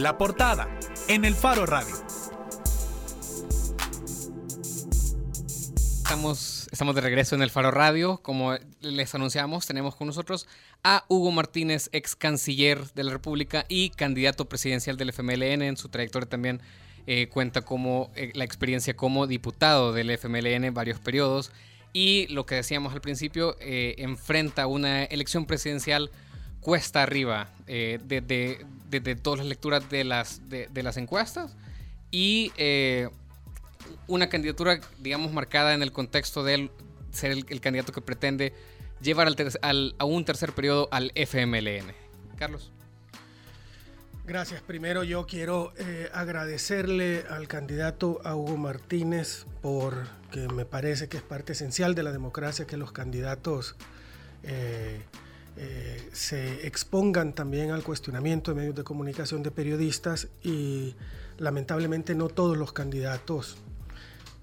La portada en el Faro Radio. Estamos, estamos de regreso en el Faro Radio. Como les anunciamos, tenemos con nosotros a Hugo Martínez, ex canciller de la República y candidato presidencial del FMLN. En su trayectoria también eh, cuenta como eh, la experiencia como diputado del FMLN varios periodos. Y lo que decíamos al principio, eh, enfrenta una elección presidencial cuesta arriba desde, desde, todas las lecturas de las, de, de las encuestas. Y una candidatura, digamos, marcada en el contexto de ser el, candidato que pretende llevar al, a un tercer periodo al FMLN. Carlos. Gracias. Primero yo quiero eh, agradecerle al candidato a Hugo Martínez por que me parece que es parte esencial de la democracia que los candidatos eh, eh, se expongan también al cuestionamiento de medios de comunicación de periodistas y lamentablemente no todos los candidatos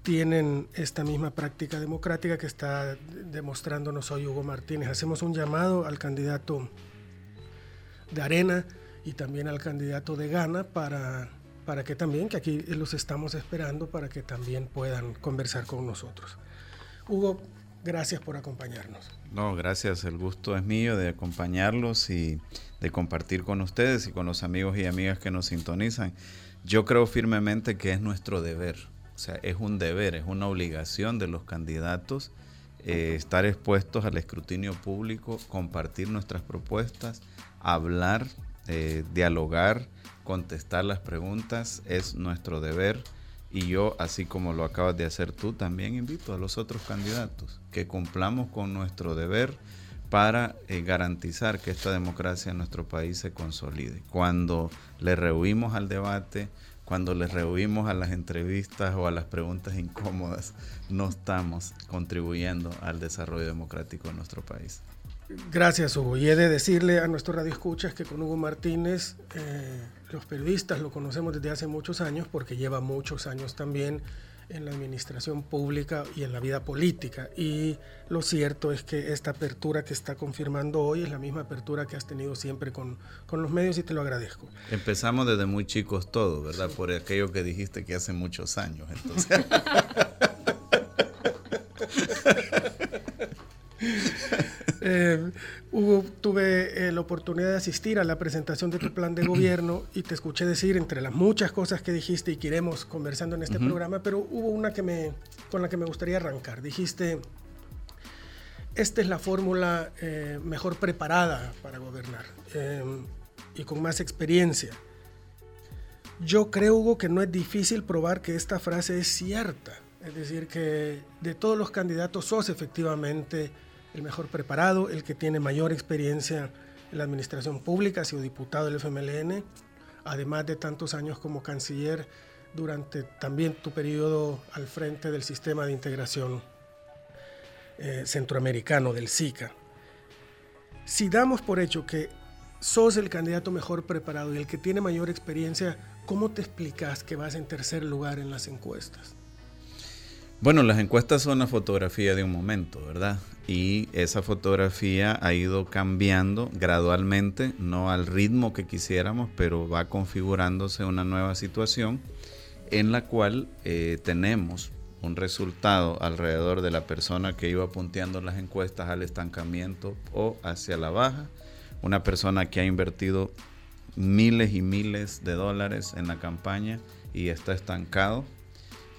tienen esta misma práctica democrática que está demostrándonos hoy Hugo Martínez. Hacemos un llamado al candidato de Arena y también al candidato de Gana para, para que también, que aquí los estamos esperando, para que también puedan conversar con nosotros. Hugo, gracias por acompañarnos. No, gracias. El gusto es mío de acompañarlos y de compartir con ustedes y con los amigos y amigas que nos sintonizan. Yo creo firmemente que es nuestro deber o sea, es un deber, es una obligación de los candidatos eh, estar expuestos al escrutinio público, compartir nuestras propuestas, hablar, eh, dialogar, contestar las preguntas, es nuestro deber. Y yo, así como lo acabas de hacer tú, también invito a los otros candidatos que cumplamos con nuestro deber para eh, garantizar que esta democracia en nuestro país se consolide. Cuando le rehuimos al debate, cuando les rehuimos a las entrevistas o a las preguntas incómodas, no estamos contribuyendo al desarrollo democrático de nuestro país. Gracias, Hugo. Y he de decirle a nuestro radio escuchas que con Hugo Martínez, eh, los periodistas lo conocemos desde hace muchos años porque lleva muchos años también en la administración pública y en la vida política. Y lo cierto es que esta apertura que está confirmando hoy es la misma apertura que has tenido siempre con, con los medios y te lo agradezco. Empezamos desde muy chicos todos, ¿verdad? Por aquello que dijiste que hace muchos años. Entonces. Eh, Hugo, tuve eh, la oportunidad de asistir a la presentación de tu plan de gobierno y te escuché decir, entre las muchas cosas que dijiste y que iremos conversando en este programa, pero hubo una que me, con la que me gustaría arrancar. Dijiste, esta es la fórmula eh, mejor preparada para gobernar y con más experiencia. Yo creo, Hugo, que no es difícil probar que esta frase es cierta. Es decir, que de todos los candidatos sos efectivamente el mejor preparado, el que tiene mayor experiencia en la administración pública, ha sido diputado del FMLN, además de tantos años como canciller durante también tu periodo al frente del sistema de integración eh, centroamericano, del SICA. Si damos por hecho que sos el candidato mejor preparado y el que tiene mayor experiencia, ¿cómo te explicas que vas en tercer lugar en las encuestas? Bueno, las encuestas son una fotografía de un momento, ¿verdad? Y esa fotografía ha ido cambiando gradualmente, no al ritmo que quisiéramos, pero va configurándose una nueva situación en la cual eh, tenemos un resultado alrededor de la persona que iba punteando las encuestas al estancamiento o hacia la baja, una persona que ha invertido miles y miles de dólares en la campaña y está estancado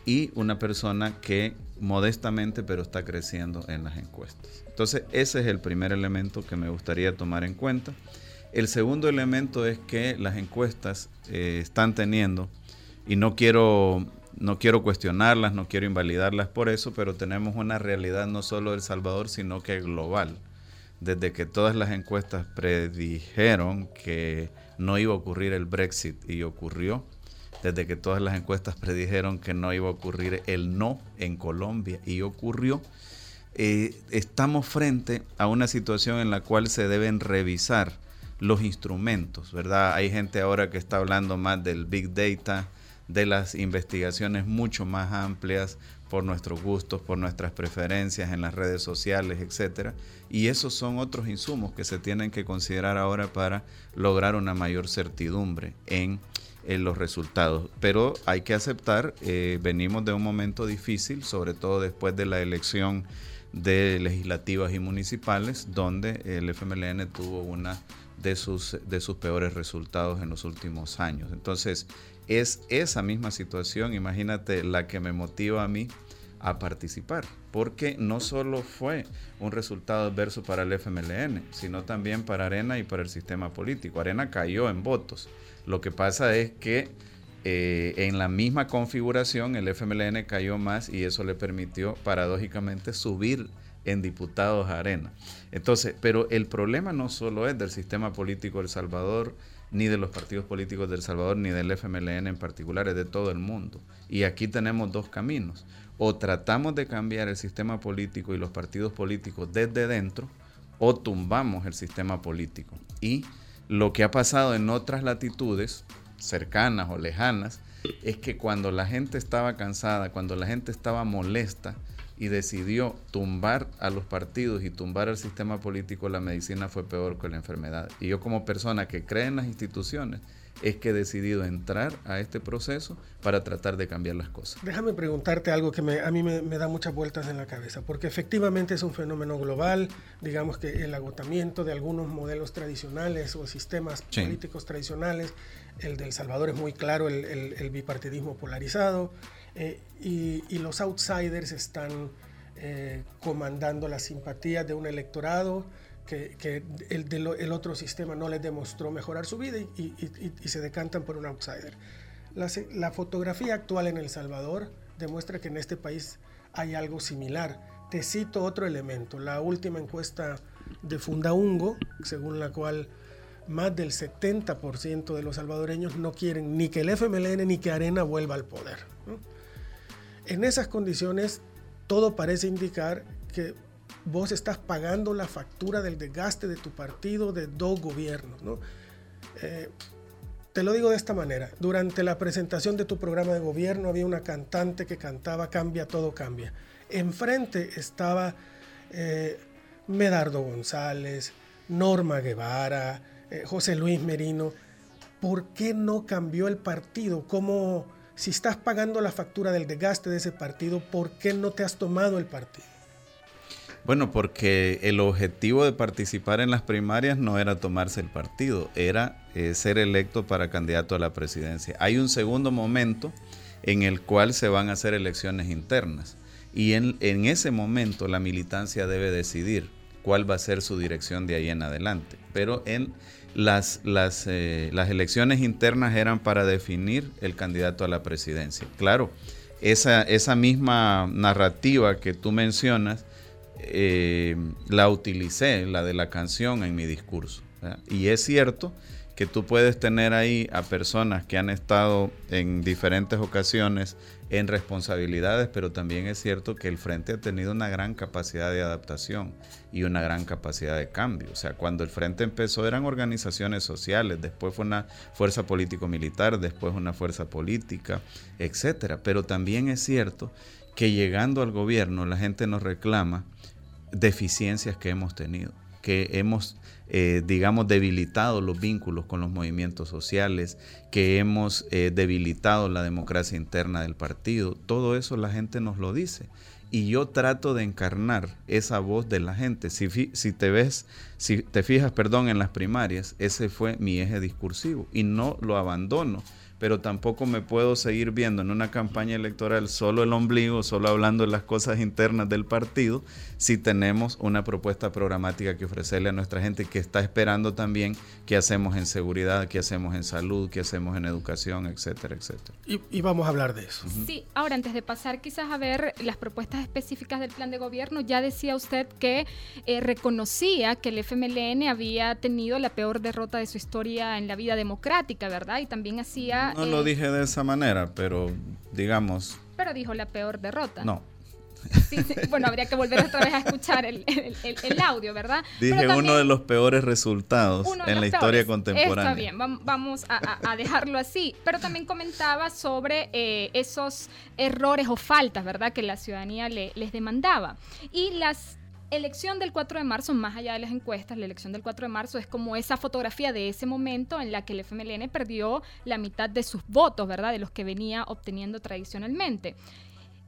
y una persona que modestamente pero está creciendo en las encuestas. Entonces ese es el primer elemento que me gustaría tomar en cuenta. El segundo elemento es que las encuestas eh, están teniendo, y no quiero, no quiero cuestionarlas, no quiero invalidarlas por eso, pero tenemos una realidad no solo de El Salvador, sino que global. Desde que todas las encuestas predijeron que no iba a ocurrir el Brexit y ocurrió, desde que todas las encuestas predijeron que no iba a ocurrir el no en Colombia y ocurrió, eh, estamos frente a una situación en la cual se deben revisar los instrumentos, ¿verdad? Hay gente ahora que está hablando más del big data, de las investigaciones mucho más amplias por nuestros gustos, por nuestras preferencias en las redes sociales, etcétera. Y esos son otros insumos que se tienen que considerar ahora para lograr una mayor certidumbre en en los resultados. Pero hay que aceptar, eh, venimos de un momento difícil, sobre todo después de la elección de legislativas y municipales, donde el FMLN tuvo una de sus, de sus peores resultados en los últimos años. Entonces, es esa misma situación, imagínate, la que me motiva a mí a participar, porque no solo fue un resultado adverso para el FMLN, sino también para Arena y para el sistema político. Arena cayó en votos. Lo que pasa es que eh, en la misma configuración el FMLN cayó más y eso le permitió paradójicamente subir en diputados a Arena. Entonces, pero el problema no solo es del sistema político de El Salvador, ni de los partidos políticos de El Salvador, ni del FMLN en particular, es de todo el mundo. Y aquí tenemos dos caminos. O tratamos de cambiar el sistema político y los partidos políticos desde dentro, o tumbamos el sistema político. Y lo que ha pasado en otras latitudes, cercanas o lejanas, es que cuando la gente estaba cansada, cuando la gente estaba molesta, y decidió tumbar a los partidos y tumbar al sistema político, la medicina fue peor que la enfermedad. Y yo como persona que cree en las instituciones, es que he decidido entrar a este proceso para tratar de cambiar las cosas. Déjame preguntarte algo que a mí me, da muchas vueltas en la cabeza, porque efectivamente es un fenómeno global, digamos que el agotamiento de algunos modelos tradicionales o sistemas políticos tradicionales, el de El Salvador es muy claro, el bipartidismo polarizado, eh, y, los outsiders están eh, comandando la simpatía de un electorado que, el, otro sistema no les demostró mejorar su vida y, se decantan por un outsider. La, fotografía actual en El Salvador demuestra que en este país hay algo similar. Te cito otro elemento, la última encuesta de Fundaungo, según la cual más del 70% de los salvadoreños no quieren ni que el FMLN ni que Arena vuelva al poder. En esas condiciones, todo parece indicar que vos estás pagando la factura del desgaste de tu partido de dos gobiernos. Eh, te lo digo de esta manera. Durante la presentación de tu programa de gobierno había una cantante que cantaba Cambia, todo cambia. Enfrente estaba eh, Medardo González, Norma Guevara, eh, José Luis Merino. ¿Por qué no cambió el partido? ¿Cómo si estás pagando la factura del desgaste de ese partido, ¿por qué no te has tomado el partido? Bueno, porque el objetivo de participar en las primarias no era tomarse el partido, era eh, ser electo para candidato a la presidencia. Hay un segundo momento en el cual se van a hacer elecciones internas y en, en ese momento la militancia debe decidir cuál va a ser su dirección de ahí en adelante. Pero en las, las, eh, las elecciones internas eran para definir el candidato a la presidencia. Claro, esa, esa misma narrativa que tú mencionas, eh, la utilicé, la de la canción, en mi discurso. Y es cierto que tú puedes tener ahí a personas que han estado en diferentes ocasiones en responsabilidades, pero también es cierto que el Frente ha tenido una gran capacidad de adaptación y una gran capacidad de cambio. O sea, cuando el Frente empezó eran organizaciones sociales, después fue una fuerza político-militar, después una fuerza política, etcétera. Pero también es cierto que llegando al gobierno la gente nos reclama deficiencias que hemos tenido, que hemos eh, digamos, debilitado los vínculos con los movimientos sociales, que hemos eh, debilitado la democracia interna del partido. Todo eso la gente nos lo dice. Y yo trato de encarnar esa voz de la gente. Si, si te ves, si te fijas, perdón, en las primarias, ese fue mi eje discursivo y no lo abandono pero tampoco me puedo seguir viendo en una campaña electoral solo el ombligo, solo hablando de las cosas internas del partido, si tenemos una propuesta programática que ofrecerle a nuestra gente que está esperando también qué hacemos en seguridad, qué hacemos en salud, qué hacemos en educación, etcétera, etcétera. Y, vamos a hablar de eso. Sí, ahora antes de pasar quizás a ver las propuestas específicas del plan de gobierno, ya decía usted que eh, reconocía que el FMLN había tenido la peor derrota de su historia en la vida democrática, ¿verdad? Y también hacía... No lo eh, dije de esa manera, pero digamos... Pero dijo la peor derrota. No, bueno, habría que volver otra vez a escuchar el, audio, ¿verdad? Dije uno de los peores resultados en la historia contemporánea. Está bien, vamos a, dejarlo así. Pero también comentaba sobre eh, esos errores o faltas, ¿verdad? Que la ciudadanía le, les demandaba. Y las elección del 4 de marzo, más allá de las encuestas, la elección del 4 de marzo es como esa fotografía de ese momento en la que el FMLN perdió la mitad de sus votos, ¿verdad? De los que venía obteniendo tradicionalmente.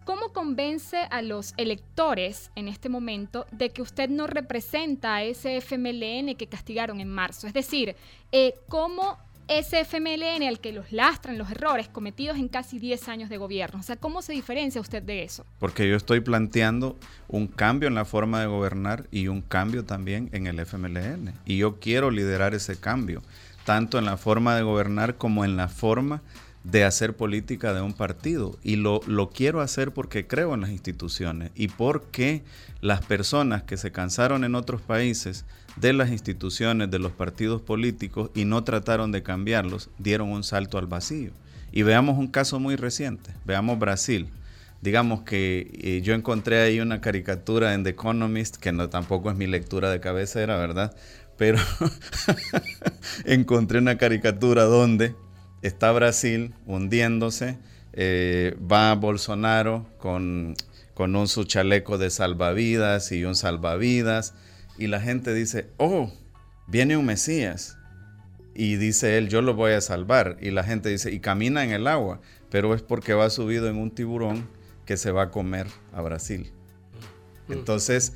¿Cómo convence a los electores en este momento de que usted no representa a ese FMLN que castigaron en marzo? Es decir, eh, ¿cómo ese FMLN al que los lastran los errores cometidos en casi 10 años de gobierno? O sea, ¿cómo se diferencia usted de eso? Porque yo estoy planteando un cambio en la forma de gobernar y un cambio también en el FMLN. Y yo quiero liderar ese cambio, tanto en la forma de gobernar como en la forma de hacer política de un partido. Y lo, lo, quiero hacer porque creo en las instituciones y porque las personas que se cansaron en otros países de las instituciones, de los partidos políticos y no trataron de cambiarlos, dieron un salto al vacío. Y veamos un caso muy reciente, veamos Brasil. Digamos que eh, yo encontré ahí una caricatura en The Economist, que no tampoco es mi lectura de cabecera, ¿verdad? Pero encontré una caricatura donde está Brasil hundiéndose, eh, va Bolsonaro con, con un su chaleco de salvavidas y un salvavidas, y la gente dice, oh, viene un Mesías. Y dice él, yo lo voy a salvar. Y la gente dice, y camina en el agua, pero es porque va subido en un tiburón que se va a comer a Brasil. Mm. Entonces,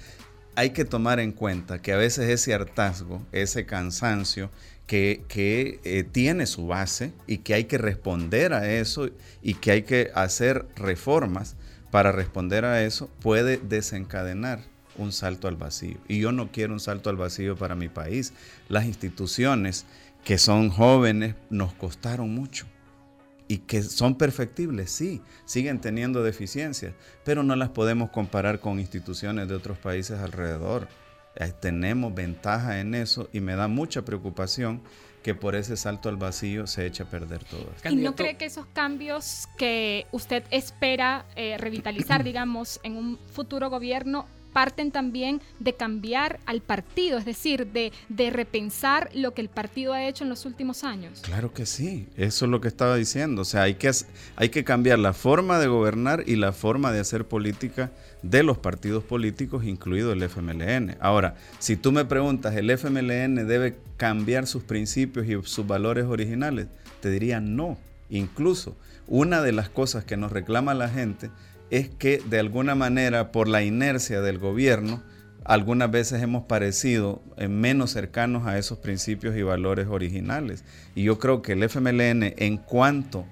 hay que tomar en cuenta que a veces ese hartazgo, ese cansancio, que, eh, tiene su base y que hay que responder a eso y que hay que hacer reformas para responder a eso, puede desencadenar un salto al vacío. Y yo no quiero un salto al vacío para mi país. Las instituciones que son jóvenes nos costaron mucho y que son perfectibles, sí, siguen teniendo deficiencias, pero no las podemos comparar con instituciones de otros países alrededor. Eh, tenemos ventaja en eso y me da mucha preocupación que por ese salto al vacío se eche a perder todo. ¿Y no cree que esos cambios que usted espera eh, revitalizar, digamos, en un futuro gobierno parten también de cambiar al partido, es decir, de, repensar lo que el partido ha hecho en los últimos años. Claro que sí, eso es lo que estaba diciendo. O sea, hay que, hay que cambiar la forma de gobernar y la forma de hacer política de los partidos políticos, incluido el FMLN. Ahora, si tú me preguntas, ¿el FMLN debe cambiar sus principios y sus valores originales? Te diría no. Incluso, una de las cosas que nos reclama la gente es que de alguna manera por la inercia del gobierno, algunas veces hemos parecido eh, menos cercanos a esos principios y valores originales. Y yo creo que el FMLN en cuanto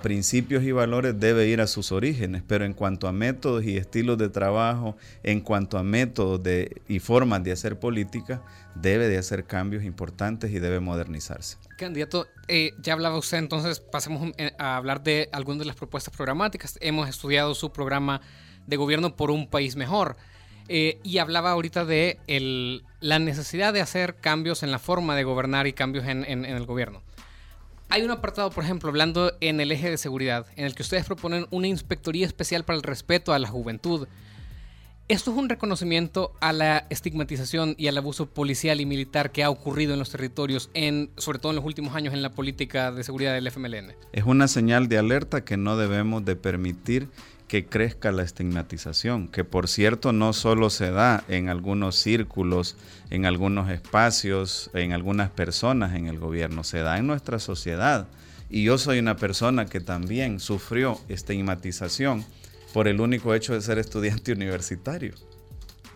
principios y valores debe ir a sus orígenes, pero en cuanto a métodos y estilos de trabajo, en cuanto a métodos y formas de hacer política, debe de hacer cambios importantes y debe modernizarse. Candidato, eh, ya hablaba usted, entonces pasemos eh, a hablar de algunas de las propuestas programáticas. Hemos estudiado su programa de gobierno por un país mejor. Eh, y hablaba ahorita de la necesidad de hacer cambios en la forma de gobernar y cambios en el gobierno. Hay un apartado, por ejemplo, hablando en el eje de seguridad, en el que ustedes proponen una inspectoría especial para el respeto a la juventud. Esto es un reconocimiento a la estigmatización y al abuso policial y militar que ha ocurrido en los territorios, en, sobre todo en los últimos años en la política de seguridad del FMLN. Es una señal de alerta que no debemos de permitir que crezca la estigmatización, que por cierto no solo se da en algunos círculos, en algunos espacios, en algunas personas en el gobierno, se da en nuestra sociedad. Y yo soy una persona que también sufrió estigmatización por el único hecho de ser estudiante universitario.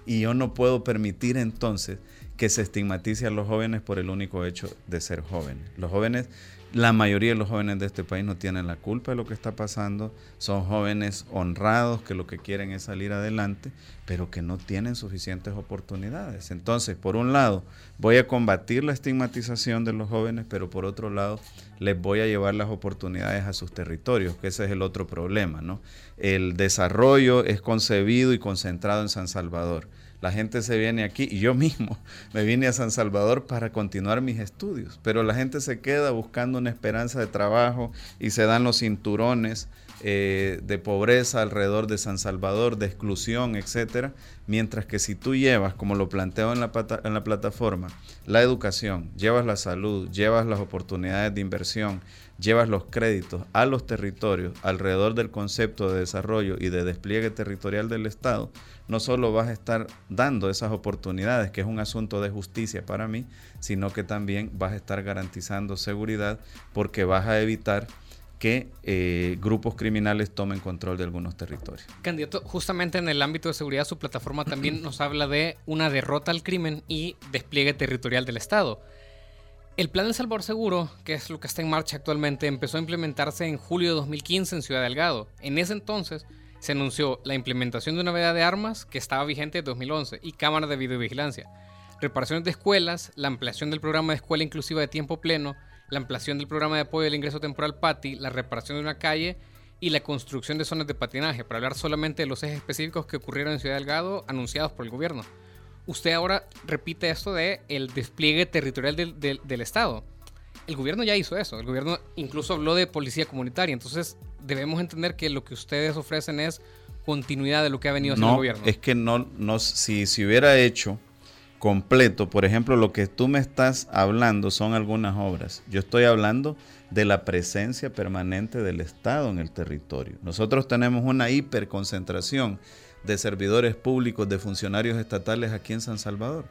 Y yo no puedo permitir entonces que se estigmatice a los jóvenes por el único hecho de ser jóvenes. Los jóvenes la mayoría de los jóvenes de este país no tienen la culpa de lo que está pasando. Son jóvenes honrados que lo que quieren es salir adelante, pero que no tienen suficientes oportunidades. Entonces, por un lado, voy a combatir la estigmatización de los jóvenes, pero por otro lado, les voy a llevar las oportunidades a sus territorios, que ese es el otro problema, ¿no? El desarrollo es concebido y concentrado en San Salvador la gente se viene aquí y yo mismo me vine a San Salvador para continuar mis estudios, pero la gente se queda buscando una esperanza de trabajo y se dan los cinturones eh, de pobreza alrededor de San Salvador, de exclusión, etcétera, mientras que si tú llevas, como lo planteo en la, en la plataforma, la educación, llevas la salud, llevas las oportunidades de inversión, llevas los créditos a los territorios alrededor del concepto de desarrollo y de despliegue territorial del Estado, no solo vas a estar dando esas oportunidades, que es un asunto de justicia para mí, sino que también vas a estar garantizando seguridad porque vas a evitar que eh, grupos criminales tomen control de algunos territorios. Candidato, justamente en el ámbito de seguridad, su plataforma también nos habla de una derrota al crimen y despliegue territorial del Estado. El Plan de Salvador Seguro, que es lo que está en marcha actualmente, empezó a implementarse en julio de 2015 en Ciudad Delgado. En ese entonces se anunció la implementación de una veda de armas que estaba vigente en 2011 y cámaras de videovigilancia, reparaciones de escuelas, la ampliación del programa de escuela inclusiva de tiempo pleno, la ampliación del programa de apoyo al ingreso temporal PATI, la reparación de una calle y la construcción de zonas de patinaje, para hablar solamente de los ejes específicos que ocurrieron en Ciudad Delgado anunciados por el gobierno. Usted ahora repite esto de el despliegue territorial del, del, Estado. El gobierno ya hizo eso, el gobierno incluso habló de policía comunitaria, entonces debemos entender que lo que ustedes ofrecen es continuidad de lo que ha venido haciendo el gobierno. Es que no, no si, si hubiera hecho completo. Por ejemplo, lo que tú me estás hablando son algunas obras. Yo estoy hablando de la presencia permanente del Estado en el territorio. Nosotros tenemos una hiperconcentración de servidores públicos, de funcionarios estatales aquí en San Salvador.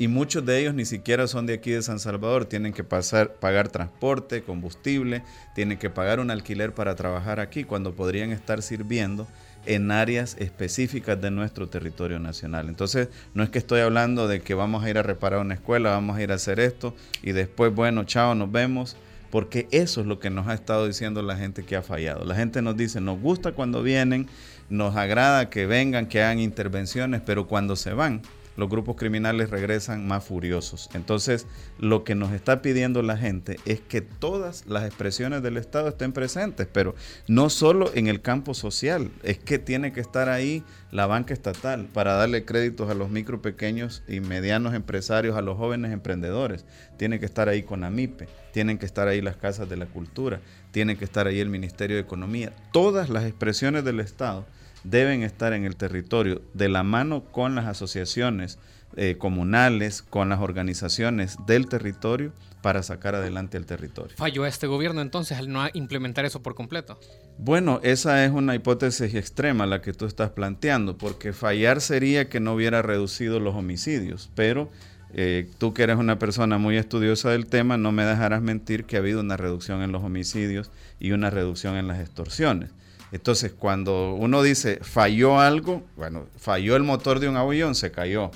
Y muchos de ellos ni siquiera son de aquí de San Salvador, tienen que pasar, pagar transporte, combustible, tienen que pagar un alquiler para trabajar aquí cuando podrían estar sirviendo en áreas específicas de nuestro territorio nacional. Entonces, no es que estoy hablando de que vamos a ir a reparar una escuela, vamos a ir a hacer esto y después, bueno, chao, nos vemos, porque eso es lo que nos ha estado diciendo la gente que ha fallado. La gente nos dice, nos gusta cuando vienen, nos agrada que vengan, que hagan intervenciones, pero cuando se van, los grupos criminales regresan más furiosos. Entonces, lo que nos está pidiendo la gente es que todas las expresiones del Estado estén presentes, pero no solo en el campo social, es que tiene que estar ahí la banca estatal para darle créditos a los micro, pequeños y medianos empresarios, a los jóvenes emprendedores. Tiene que estar ahí con AMIPE, tienen que estar ahí las casas de la cultura, tiene que estar ahí el Ministerio de Economía. Todas las expresiones del Estado deben estar en el territorio de la mano con las asociaciones eh, comunales, con las organizaciones del territorio para sacar adelante el territorio. ¿Falló este gobierno entonces al no implementar eso por completo? Bueno, esa es una hipótesis extrema la que tú estás planteando, porque fallar sería que no hubiera reducido los homicidios, pero eh, tú que eres una persona muy estudiosa del tema, no me dejarás mentir que ha habido una reducción en los homicidios y una reducción en las extorsiones. Entonces, cuando uno dice falló algo, bueno, falló el motor de un avión, se cayó.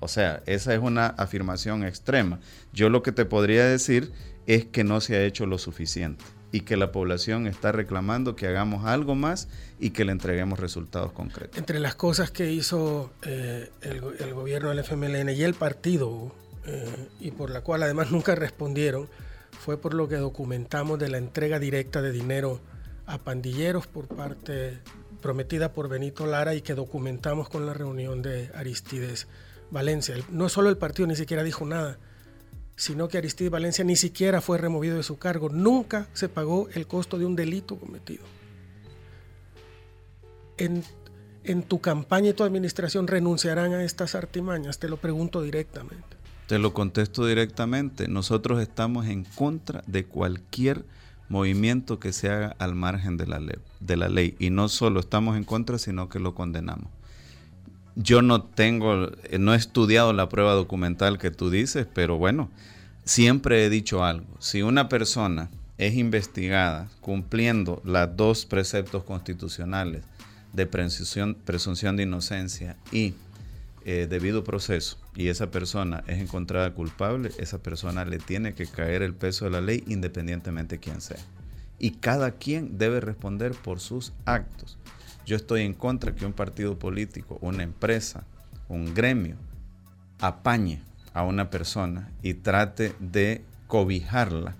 O sea, esa es una afirmación extrema. Yo lo que te podría decir es que no se ha hecho lo suficiente y que la población está reclamando que hagamos algo más y que le entreguemos resultados concretos. Entre las cosas que hizo eh, el, gobierno del FMLN y el partido, eh, y por la cual además nunca respondieron, fue por lo que documentamos de la entrega directa de dinero a pandilleros por parte prometida por Benito Lara y que documentamos con la reunión de Aristides Valencia. No solo el partido ni siquiera dijo nada, sino que Aristides Valencia ni siquiera fue removido de su cargo. Nunca se pagó el costo de un delito cometido. En, en tu campaña y tu administración renunciarán a estas artimañas, te lo pregunto directamente. Te lo contesto directamente. Nosotros estamos en contra de cualquier movimiento que se haga al margen de la, ley, de la ley. Y no solo estamos en contra, sino que lo condenamos. Yo no tengo, no he estudiado la prueba documental que tú dices, pero bueno, siempre he dicho algo. Si una persona es investigada cumpliendo los dos preceptos constitucionales de presunción, presunción de inocencia y eh, debido proceso y esa persona es encontrada culpable, esa persona le tiene que caer el peso de la ley independientemente de quién sea. Y cada quien debe responder por sus actos. Yo estoy en contra que un partido político, una empresa, un gremio, apañe a una persona y trate de cobijarla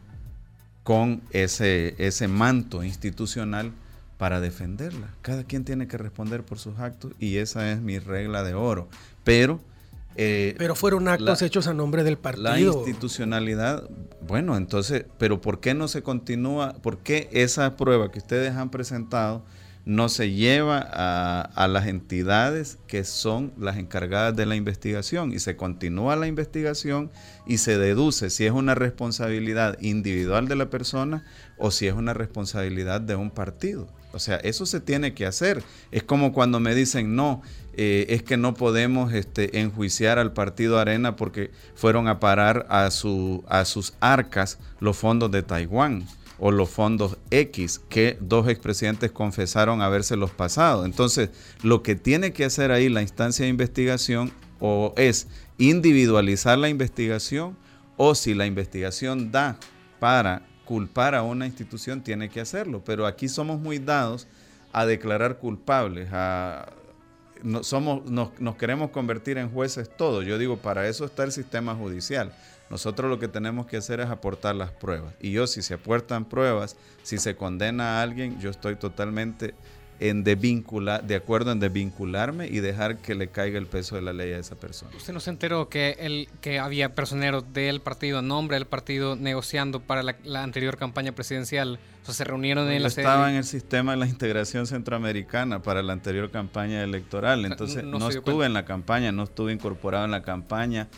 con ese, ese manto institucional para defenderla. Cada quien tiene que responder por sus actos y esa es mi regla de oro. Pero Eh, pero fueron actos hechos a nombre del partido. La institucionalidad, bueno, entonces, pero ¿por qué no se continúa? ¿Por qué esa prueba que ustedes han presentado no se lleva a, a, las entidades que son las encargadas de la investigación y se continúa la investigación y se deduce si es una responsabilidad individual de la persona o si es una responsabilidad de un partido? O sea, eso se tiene que hacer. Es como cuando me dicen, no, eh, es que no podemos este, enjuiciar al partido Arena porque fueron a parar a, su, a sus arcas los fondos de Taiwán o los fondos X que dos expresidentes confesaron habérselos pasado. Entonces, lo que tiene que hacer ahí la instancia de investigación o es individualizar la investigación o si la investigación da para culpar a una institución tiene que hacerlo, pero aquí somos muy dados a declarar culpables, a, no, somos, nos, queremos convertir en jueces todos. Yo digo, para eso está el sistema judicial. Nosotros lo que tenemos que hacer es aportar las pruebas. Y yo, si se aportan pruebas, si se condena a alguien, yo estoy totalmente en desvincular, de acuerdo en desvincularme y dejar que le caiga el peso de la ley a esa persona. ¿Usted no se enteró que, el, que había personeros del partido, nombre del partido, negociando para la, anterior campaña presidencial? O sea, se reunieron en la Estaba en el sistema de la integración centroamericana para la anterior campaña electoral, entonces no, estuve en la campaña, no estuve incorporado en la campaña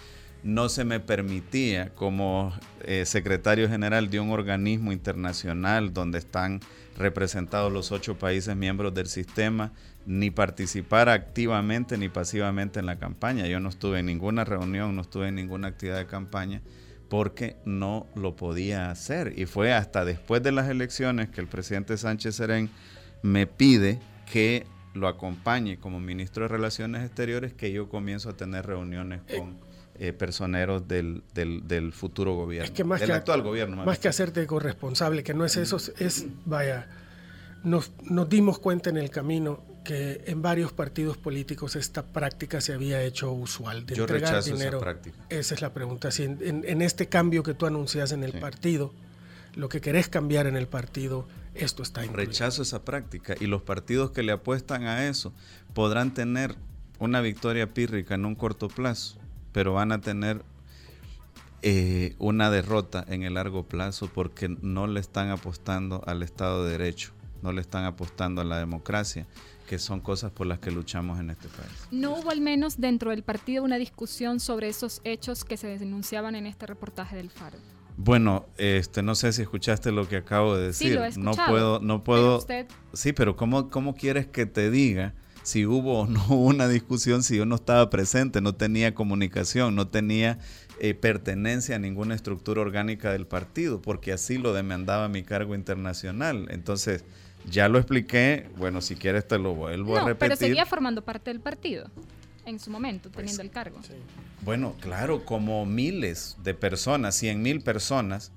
no se me permitía como eh, secretario general de un organismo internacional donde están representados los ocho países miembros del sistema, ni participar activamente ni pasivamente en la campaña. Yo no estuve en ninguna reunión, no estuve en ninguna actividad de campaña porque no lo podía hacer. Y fue hasta después de las elecciones que el presidente Sánchez Serén me pide que lo acompañe como ministro de Relaciones Exteriores, que yo comienzo a tener reuniones con eh, personeros del, del, futuro gobierno, es que más del que, actual gobierno. Más, que hacerte corresponsable, que no es eso, es, vaya, nos, nos dimos cuenta en el camino que en varios partidos políticos esta práctica se había hecho usual de Yo entregar dinero. Esa, práctica. esa es la pregunta. Si en, en, este cambio que tú anuncias en el partido, lo que querés cambiar en el partido, esto está incluido. Rechazo esa práctica y los partidos que le apuestan a eso podrán tener una victoria pírrica en un corto plazo pero van a tener eh, una derrota en el largo plazo porque no le están apostando al Estado de Derecho, no le están apostando a la democracia, que son cosas por las que luchamos en este país. ¿No hubo al menos dentro del partido una discusión sobre esos hechos que se denunciaban en este reportaje del Faro? Bueno, este, no sé si escuchaste lo que acabo de decir. Sí, lo he no puedo, no puedo. Sí, pero ¿cómo, ¿cómo quieres que te diga si hubo o no hubo una discusión, si yo no estaba presente, no tenía comunicación, no tenía eh, pertenencia a ninguna estructura orgánica del partido, porque así lo demandaba mi cargo internacional. Entonces, ya lo expliqué, bueno, si quieres te lo vuelvo a repetir. Pero seguía formando parte del partido en su momento, pues, teniendo el cargo. Bueno, claro, como miles de personas, cien mil personas,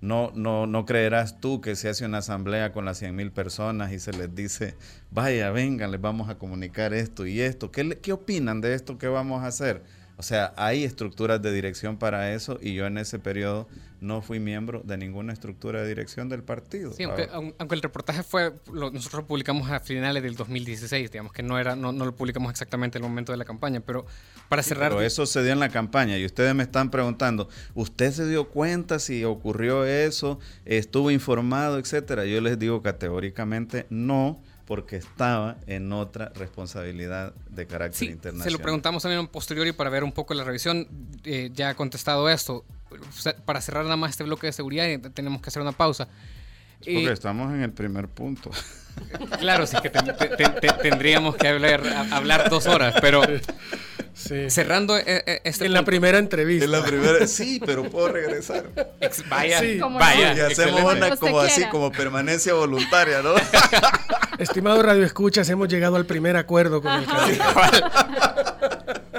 no, no, no creerás tú que se hace una asamblea con las 100 mil personas y se les dice, vaya, vengan, les vamos a comunicar esto y esto. ¿Qué, ¿Qué opinan de esto que vamos a hacer? O sea, hay estructuras de dirección para eso y yo en ese periodo no fui miembro de ninguna estructura de dirección del partido. Sí, aunque, aunque el reportaje fue, nosotros lo publicamos a finales del 2016, digamos que no era, no, no, lo publicamos exactamente en el momento de la campaña, pero para cerrar... pero eso se dio en la campaña y ustedes me están preguntando, ¿usted se dio cuenta si ocurrió eso? ¿Estuvo informado, etcétera? Yo les digo categóricamente no porque estaba en otra responsabilidad de carácter internacional. Se lo preguntamos también posteriori para ver un poco la revisión. Eh, ya ha contestado esto. Para cerrar nada más este bloque de seguridad eh, tenemos que hacer una pausa. Porque eh, estamos en el primer punto. Claro, sí que tendríamos que hablar, hablar dos horas, pero Cerrando eh, este En la primera entrevista. En la primera, sí, pero puedo regresar. vaya, vaya. Y hacemos una como así, como permanencia voluntaria, ¿no? Estimado Radio Escuchas, hemos llegado al primer acuerdo con el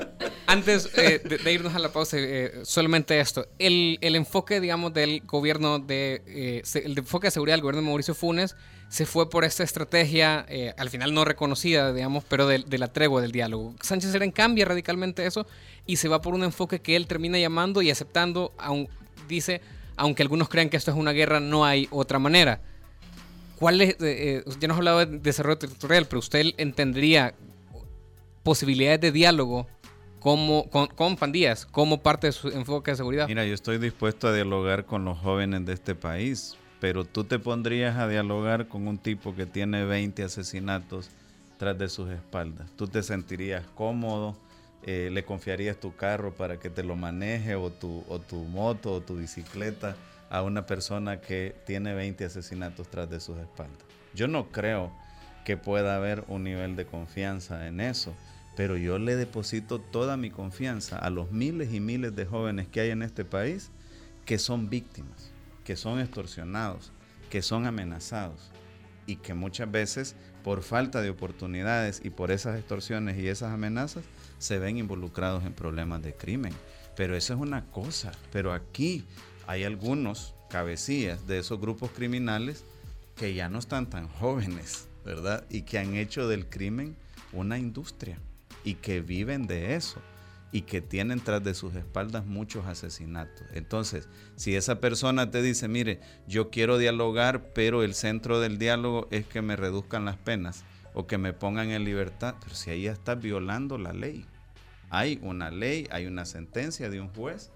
Antes eh, de, irnos a la pausa, eh, solamente esto. El, el, enfoque, digamos, del gobierno de... Eh, el enfoque de seguridad del gobierno de Mauricio Funes se fue por esta estrategia, al final no reconocida, digamos, pero de, de, la tregua del diálogo. Sánchez Serén cambia radicalmente eso y se va por un enfoque que él termina llamando y aceptando, aun, dice, aunque algunos crean que esto es una guerra, no hay otra manera. ¿Cuál es, ya nos hablaba de desarrollo territorial, pero usted entendería posibilidades de diálogo como, con, con, pandillas como parte de su enfoque de seguridad? Mira, yo estoy dispuesto a dialogar con los jóvenes de este país, pero tú te pondrías a dialogar con un tipo que tiene 20 asesinatos tras de sus espaldas. ¿Tú te sentirías cómodo? Eh, ¿Le confiarías tu carro para que te lo maneje o tu, o tu moto o tu bicicleta a una persona que tiene 20 asesinatos tras de sus espaldas? Yo no creo que pueda haber un nivel de confianza en eso, pero yo le deposito toda mi confianza a los miles y miles de jóvenes que hay en este país que son víctimas, que son extorsionados, que son amenazados y que muchas veces por falta de oportunidades y por esas extorsiones y esas amenazas se ven involucrados en problemas de crimen. Pero eso es una cosa. Pero aquí hay algunos cabecillas de esos grupos criminales que ya no están tan jóvenes, ¿verdad? Y que han hecho del crimen una industria y que viven de eso y que tienen tras de sus espaldas muchos asesinatos. Entonces, si esa persona te dice, mire, yo quiero dialogar, pero el centro del diálogo es que me reduzcan las penas o que me pongan en libertad, pero si ahí está violando la ley. Hay una ley, hay una sentencia de un juez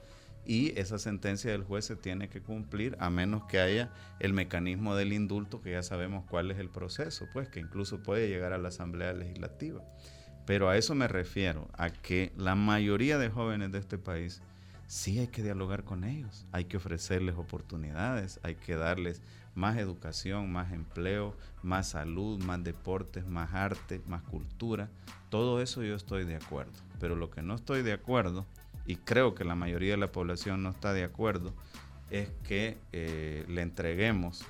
y esa sentencia del juez se tiene que cumplir a menos que haya el mecanismo del indulto, que ya sabemos cuál es el proceso, pues que incluso puede llegar a la Asamblea Legislativa. Pero a eso me refiero, a que la mayoría de jóvenes de este país sí hay que dialogar con ellos, hay que ofrecerles oportunidades, hay que darles más educación, más empleo, más salud, más deportes, más arte, más cultura. Todo eso yo estoy de acuerdo. Pero lo que no estoy de acuerdo, y creo que la mayoría de la población no está de acuerdo, es que eh, le entreguemos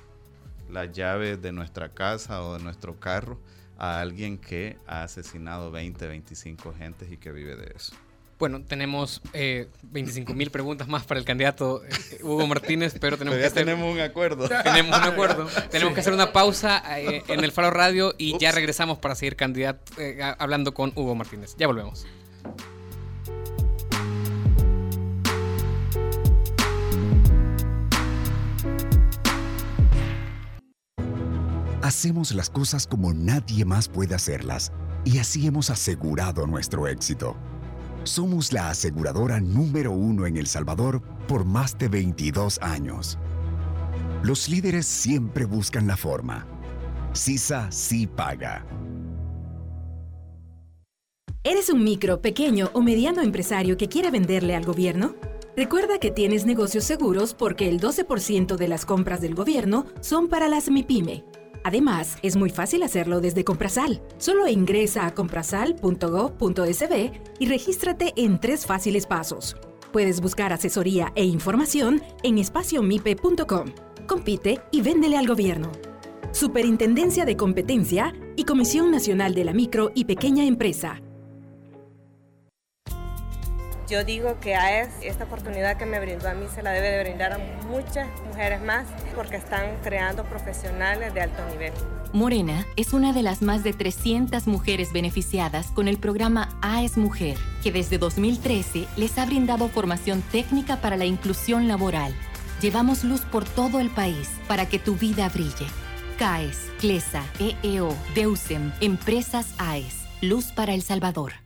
las llaves de nuestra casa o de nuestro carro a alguien que ha asesinado 20, 25 gentes y que vive de eso. Bueno, tenemos eh, 25 mil preguntas más para el candidato eh, Hugo Martínez, pero tenemos que hacer, tenemos un acuerdo. Tenemos un acuerdo. tenemos que hacer una pausa eh, en el Faro Radio y ya regresamos para seguir candidato, eh, hablando con Hugo Martínez. Ya volvemos. Hacemos las cosas como nadie más puede hacerlas y así hemos asegurado nuestro éxito. Somos la aseguradora número uno en El Salvador por más de 22 años. Los líderes siempre buscan la forma. CISA sí paga. ¿Eres un micro, pequeño o mediano empresario que quiere venderle al gobierno? Recuerda que tienes negocios seguros porque el 12% de las compras del gobierno son para las MIPYME. Además, es muy fácil hacerlo desde Comprasal. Solo ingresa a comprasal.gov.sb y regístrate en tres fáciles pasos. Puedes buscar asesoría e información en espaciomipe.com. Compite y véndele al gobierno. Superintendencia de Competencia y Comisión Nacional de la Micro y Pequeña Empresa. Yo digo que AES, esta oportunidad que me brindó a mí, se la debe de brindar a muchas mujeres más porque están creando profesionales de alto nivel. Morena es una de las más de 300 mujeres beneficiadas con el programa AES Mujer, que desde 2013 les ha brindado formación técnica para la inclusión laboral. Llevamos luz por todo el país para que tu vida brille. CAES, CLESA, EEO, DEUSEM, Empresas AES, Luz para El Salvador.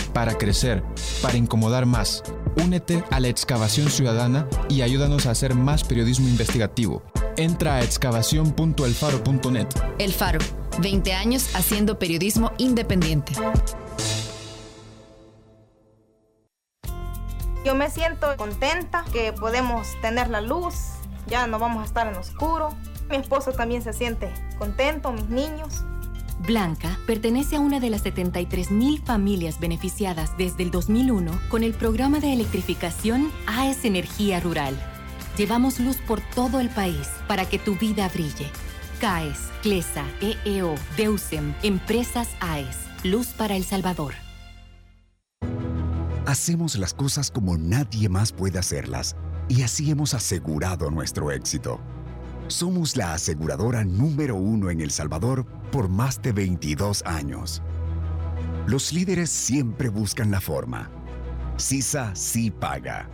para crecer, para incomodar más. Únete a la excavación ciudadana y ayúdanos a hacer más periodismo investigativo. Entra a excavación.elfaro.net. El Faro, 20 años haciendo periodismo independiente. Yo me siento contenta que podemos tener la luz ya no vamos a estar en oscuro. Mi esposo también se siente contento, mis niños. Blanca pertenece a una de las 73 mil familias beneficiadas desde el 2001 con el programa de electrificación AES Energía Rural. Llevamos luz por todo el país para que tu vida brille. CAES, CLESA, EEO, DEUSEM, Empresas AES, Luz para El Salvador. Hacemos las cosas como nadie más puede hacerlas y así hemos asegurado nuestro éxito. Somos la aseguradora número uno en El Salvador por más de 22 años. Los líderes siempre buscan la forma. CISA sí paga.